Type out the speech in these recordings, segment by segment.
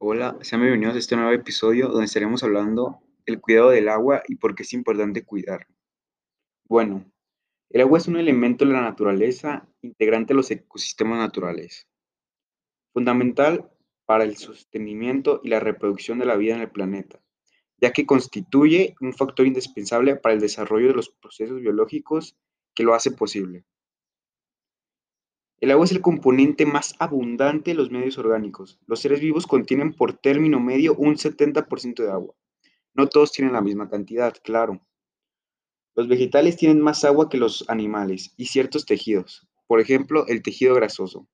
Hola, sean bienvenidos a este nuevo episodio donde estaremos hablando del cuidado del agua y por qué es importante cuidar. Bueno, el agua es un elemento de la naturaleza integrante de los ecosistemas naturales, fundamental para el sostenimiento y la reproducción de la vida en el planeta, ya que constituye un factor indispensable para el desarrollo de los procesos biológicos que lo hace posible. El agua es el componente más abundante de los medios orgánicos. Los seres vivos contienen por término medio un 70% de agua. No todos tienen la misma cantidad, claro. Los vegetales tienen más agua que los animales y ciertos tejidos, por ejemplo, el tejido grasoso.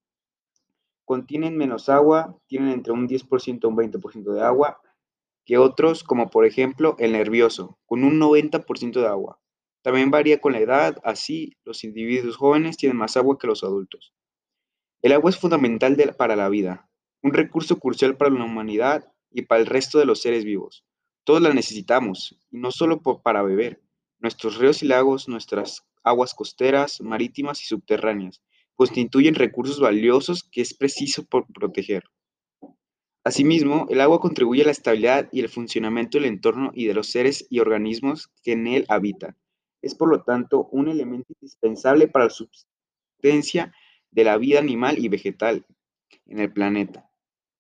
Contienen menos agua, tienen entre un 10% y un 20% de agua que otros, como por ejemplo el nervioso, con un 90% de agua. También varía con la edad, así los individuos jóvenes tienen más agua que los adultos. El agua es fundamental para la vida, un recurso crucial para la humanidad y para el resto de los seres vivos. Todos la necesitamos, y no solo para beber. Nuestros ríos y lagos, nuestras aguas costeras, marítimas y subterráneas, constituyen recursos valiosos que es preciso proteger. Asimismo, el agua contribuye a la estabilidad y el funcionamiento del entorno y de los seres y organismos que en él habitan. Es por lo tanto un elemento indispensable para la subsistencia de la vida animal y vegetal en el planeta.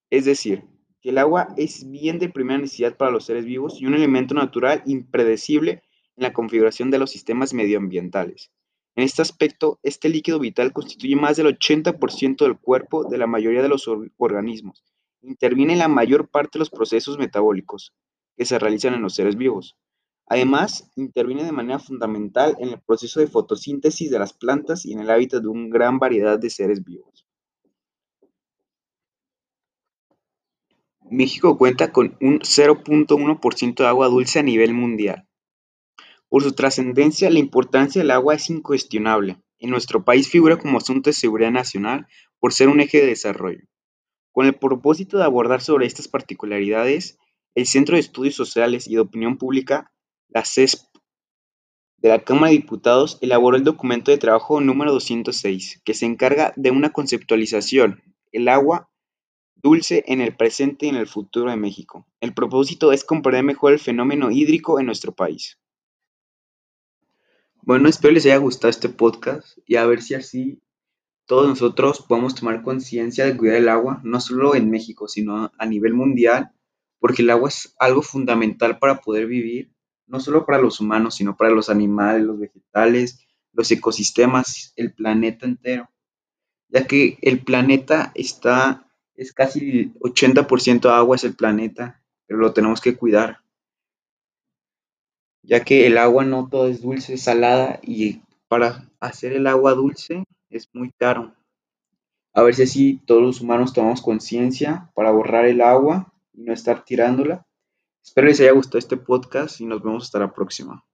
Es decir, que el agua es bien de primera necesidad para los seres vivos y un elemento natural impredecible en la configuración de los sistemas medioambientales. En este aspecto, este líquido vital constituye más del 80% del cuerpo de la mayoría de los organismos. Interviene en la mayor parte de los procesos metabólicos que se realizan en los seres vivos. Además, interviene de manera fundamental en el proceso de fotosíntesis de las plantas y en el hábitat de una gran variedad de seres vivos. México cuenta con un 0.1% de agua dulce a nivel mundial. Por su trascendencia, la importancia del agua es incuestionable. En nuestro país figura como asunto de seguridad nacional por ser un eje de desarrollo. Con el propósito de abordar sobre estas particularidades, el Centro de Estudios Sociales y de Opinión Pública la CESP de la Cámara de Diputados elaboró el documento de trabajo número 206, que se encarga de una conceptualización, el agua dulce en el presente y en el futuro de México. El propósito es comprender mejor el fenómeno hídrico en nuestro país. Bueno, espero les haya gustado este podcast y a ver si así todos nosotros podemos tomar conciencia de cuidar el agua, no solo en México, sino a nivel mundial, porque el agua es algo fundamental para poder vivir no solo para los humanos, sino para los animales, los vegetales, los ecosistemas, el planeta entero, ya que el planeta está, es casi el 80% agua es el planeta, pero lo tenemos que cuidar, ya que el agua no todo es dulce, es salada y para hacer el agua dulce es muy caro. A ver si así todos los humanos tomamos conciencia para borrar el agua y no estar tirándola Espero les haya gustado este podcast y nos vemos hasta la próxima.